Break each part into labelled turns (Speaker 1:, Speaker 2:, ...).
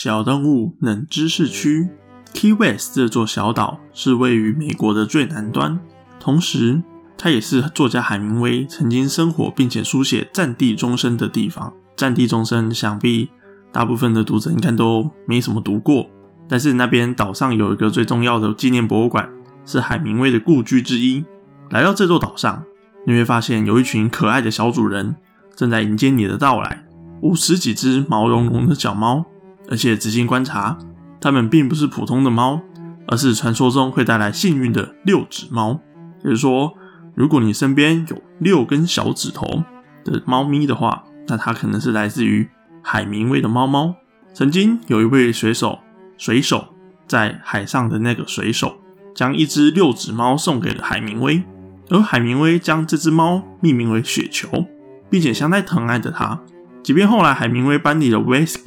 Speaker 1: 小动物冷知识区，Key West 这座小岛是位于美国的最南端，同时它也是作家海明威曾经生活并且书写《战地钟声》的地方。《战地钟声》想必大部分的读者应该都没什么读过，但是那边岛上有一个最重要的纪念博物馆，是海明威的故居之一。来到这座岛上，你会发现有一群可爱的小主人正在迎接你的到来，五十几只毛茸茸的小猫。而且仔细观察，它们并不是普通的猫，而是传说中会带来幸运的六指猫。也就是说，如果你身边有六根小指头的猫咪的话，那它可能是来自于海明威的猫猫。曾经有一位水手，水手在海上的那个水手，将一只六指猫送给了海明威，而海明威将这只猫命名为雪球，并且相当疼爱着它。即便后来海明威搬离了 West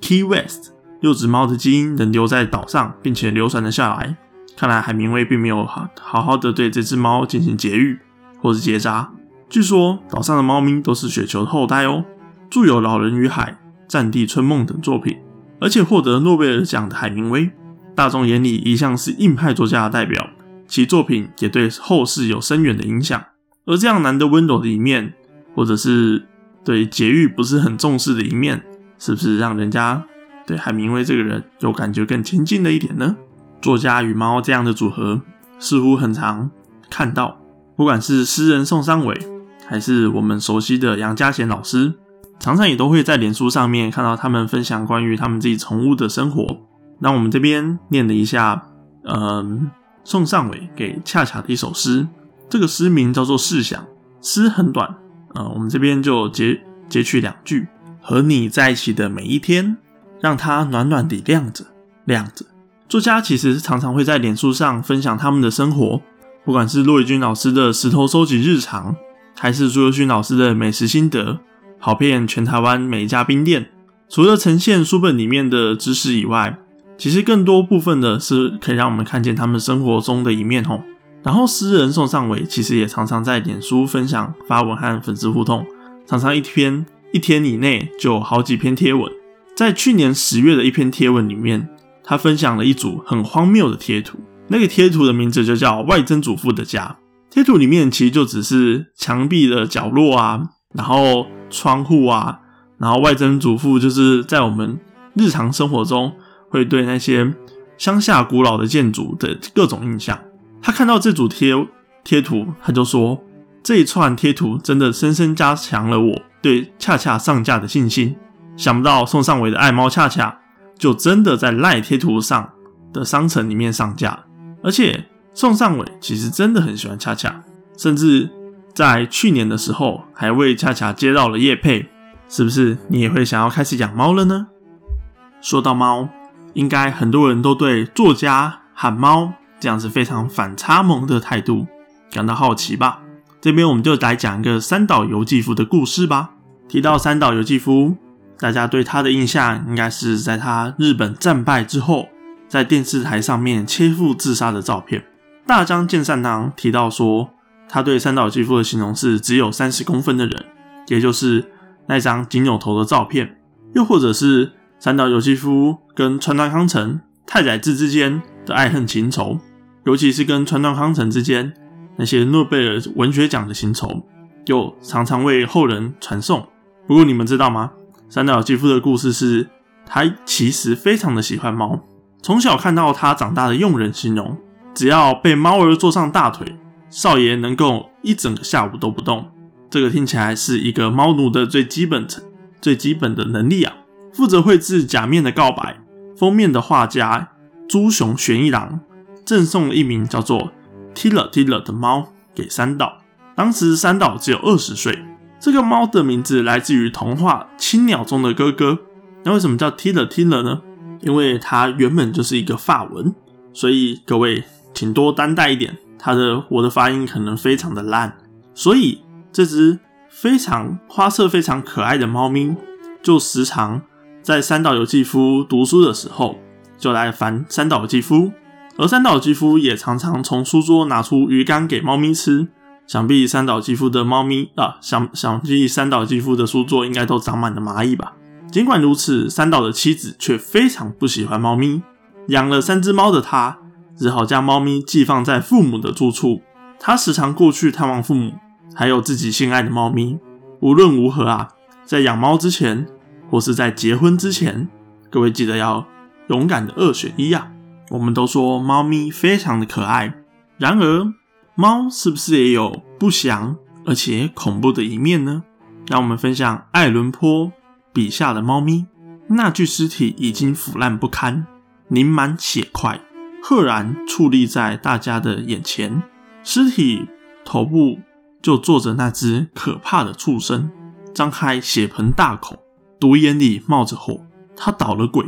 Speaker 1: Key。West 六只猫的基因仍留在岛上，并且流传了下来。看来海明威并没有好好好的对这只猫进行节育或是结扎。据说岛上的猫咪都是雪球的后代哦。著有《老人与海》《战地春梦》等作品，而且获得诺贝尔奖的海明威，大众眼里一向是硬派作家的代表，其作品也对后世有深远的影响。而这样难得温柔的一面，或者是对节育不是很重视的一面。是不是让人家对海明威这个人有感觉更亲近了一点呢？作家与猫这样的组合似乎很常看到，不管是诗人宋尚伟，还是我们熟悉的杨家贤老师，常常也都会在脸书上面看到他们分享关于他们自己宠物的生活。那我们这边念了一下，嗯，宋尚伟给恰恰的一首诗，这个诗名叫做《试想》，诗很短，呃，我们这边就截截取两句。和你在一起的每一天，让它暖暖地亮着，亮着。作家其实常常会在脸书上分享他们的生活，不管是骆以军老师的石头收集日常，还是朱友勋老师的美食心得，跑遍全台湾每一家冰店。除了呈现书本里面的知识以外，其实更多部分的是可以让我们看见他们生活中的一面哦。然后诗人宋尚伟其实也常常在脸书分享发文和粉丝互动，常常一篇。一天以内就有好几篇贴文，在去年十月的一篇贴文里面，他分享了一组很荒谬的贴图。那个贴图的名字就叫“外曾祖父的家”。贴图里面其实就只是墙壁的角落啊，然后窗户啊，然后外曾祖父就是在我们日常生活中会对那些乡下古老的建筑的各种印象。他看到这组贴贴图，他就说：“这一串贴图真的深深加强了我。”对恰恰上架的信心，想不到宋尚伟的爱猫恰恰就真的在赖贴图上的商城里面上架，而且宋尚伟其实真的很喜欢恰恰，甚至在去年的时候还为恰恰接到了叶配，是不是你也会想要开始养猫了呢？说到猫，应该很多人都对作家喊猫这样子非常反差萌的态度感到好奇吧？这边我们就来讲一个三岛由纪夫的故事吧。提到三岛由纪夫，大家对他的印象应该是在他日本战败之后，在电视台上面切腹自杀的照片。大江健善郎提到说，他对三岛纪夫的形容是只有三十公分的人，也就是那张仅有头的照片。又或者是三岛由纪夫跟川端康成、太宰治之间的爱恨情仇，尤其是跟川端康成之间那些诺贝尔文学奖的情仇，又常常为后人传颂。不过你们知道吗？三岛由纪夫的故事是，他其实非常的喜欢猫，从小看到他长大的佣人形容，只要被猫儿坐上大腿，少爷能够一整个下午都不动。这个听起来是一个猫奴的最基本、最基本的能力啊！负责绘制《假面的告白》封面的画家朱雄玄一郎赠送了一名叫做 Tila Tila 的猫给三岛，当时三岛只有二十岁。这个猫的名字来自于童话《青鸟》中的哥哥。那为什么叫 Tila Tila 呢？因为它原本就是一个法文，所以各位请多担待一点。它的我的发音可能非常的烂，所以这只非常花色非常可爱的猫咪，就时常在三岛由纪夫读书的时候，就来烦三岛由纪夫，而三岛由纪夫也常常从书桌拿出鱼干给猫咪吃。想必三岛纪夫的猫咪啊，想想必三岛纪夫的书桌应该都长满了蚂蚁吧。尽管如此，三岛的妻子却非常不喜欢猫咪。养了三只猫的他，只好将猫咪寄放在父母的住处。他时常过去探望父母，还有自己心爱的猫咪。无论如何啊，在养猫之前，或是在结婚之前，各位记得要勇敢的二选一啊！我们都说猫咪非常的可爱，然而猫是不是也有不祥而且恐怖的一面呢？让我们分享爱伦坡笔下的猫咪。那具尸体已经腐烂不堪，凝满血块，赫然矗立在大家的眼前。尸体头部就坐着那只可怕的畜生，张开血盆大口，独眼里冒着火。他捣了鬼，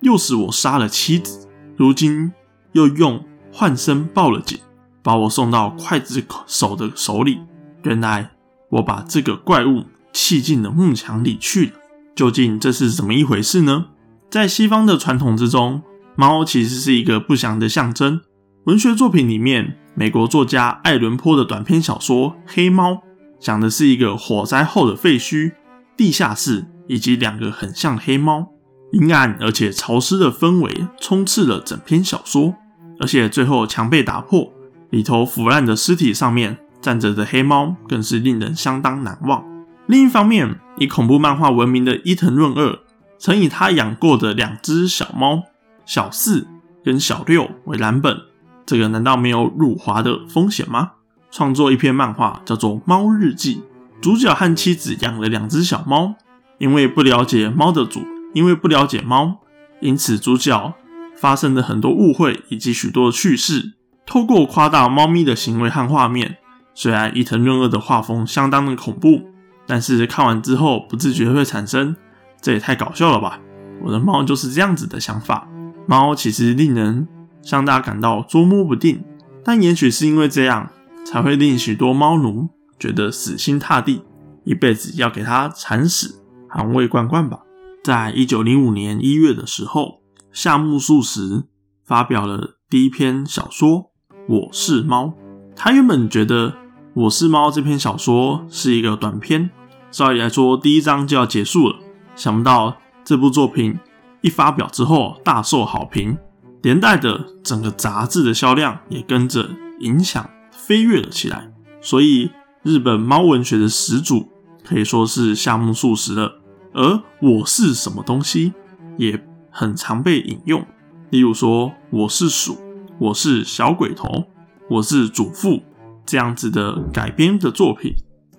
Speaker 1: 又使我杀了妻子，如今又用幻身报了警，把我送到刽子手的手里。原来我把这个怪物。砌进了木墙里去了。究竟这是怎么一回事呢？在西方的传统之中，猫其实是一个不祥的象征。文学作品里面，美国作家爱伦坡的短篇小说《黑猫》讲的是一个火灾后的废墟、地下室以及两个很像黑猫。阴暗而且潮湿的氛围充斥了整篇小说，而且最后墙被打破，里头腐烂的尸体上面站着的黑猫，更是令人相当难忘。另一方面，以恐怖漫画闻名的伊藤润二，曾以他养过的两只小猫小四跟小六为蓝本，这个难道没有辱华的风险吗？创作一篇漫画叫做《猫日记》，主角和妻子养了两只小猫，因为不了解猫的主，因为不了解猫，因此主角发生了很多误会以及许多的趣事。透过夸大猫咪的行为和画面，虽然伊藤润二的画风相当的恐怖。但是看完之后，不自觉会产生，这也太搞笑了吧！我的猫就是这样子的想法。猫其实令人相当感到捉摸不定，但也许是因为这样，才会令许多猫奴觉得死心塌地，一辈子要给它铲屎、含喂罐罐吧。在一九零五年一月的时候，夏目漱石发表了第一篇小说《我是猫》。他原本觉得。我是猫这篇小说是一个短篇，照理来说第一章就要结束了。想不到这部作品一发表之后大受好评，连带的整个杂志的销量也跟着影响飞跃了起来。所以日本猫文学的始祖可以说是夏目漱石了。而我是什么东西也很常被引用，例如说我是鼠，我是小鬼头，我是祖父。这样子的改编的作品，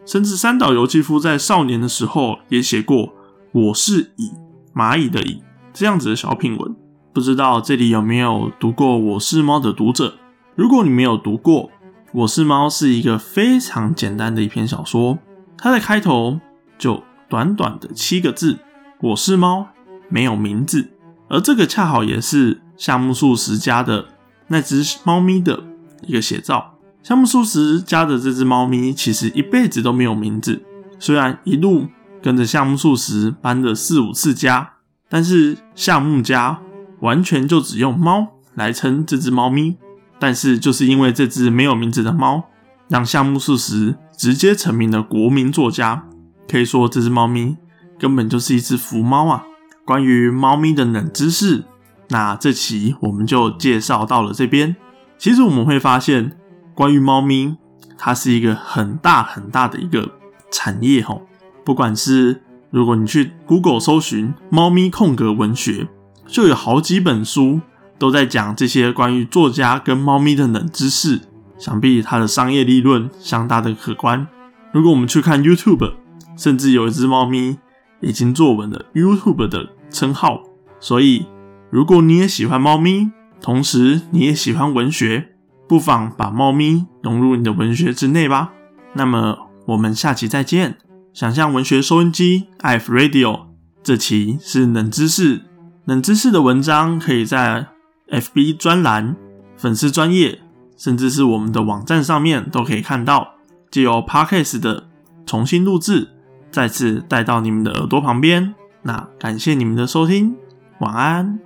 Speaker 1: 甚至三岛由纪夫在少年的时候也写过《我是蚁蚂蚁的蚁》这样子的小品文。不知道这里有没有读过《我是猫》的读者？如果你没有读过《我是猫》，是一个非常简单的一篇小说，它的开头就短短的七个字：“我是猫，没有名字。”而这个恰好也是夏目漱石家的那只猫咪的一个写照。夏目漱石家的这只猫咪其实一辈子都没有名字，虽然一路跟着夏目漱石搬了四五次家，但是夏目家完全就只用猫来称这只猫咪。但是就是因为这只没有名字的猫，让夏目漱石直接成名了国民作家。可以说这只猫咪根本就是一只福猫啊！关于猫咪的冷知识，那这期我们就介绍到了这边。其实我们会发现。关于猫咪，它是一个很大很大的一个产业吼。不管是如果你去 Google 搜寻“猫咪空格文学”，就有好几本书都在讲这些关于作家跟猫咪的冷知识。想必它的商业利润相当的可观。如果我们去看 YouTube，甚至有一只猫咪已经坐稳了 YouTube 的称号。所以，如果你也喜欢猫咪，同时你也喜欢文学。不妨把猫咪融入你的文学之内吧。那么我们下期再见。想象文学收音机 F Radio 这期是冷知识，冷知识的文章可以在 FB 专栏、粉丝专业，甚至是我们的网站上面都可以看到。借由 Podcast 的重新录制，再次带到你们的耳朵旁边。那感谢你们的收听，晚安。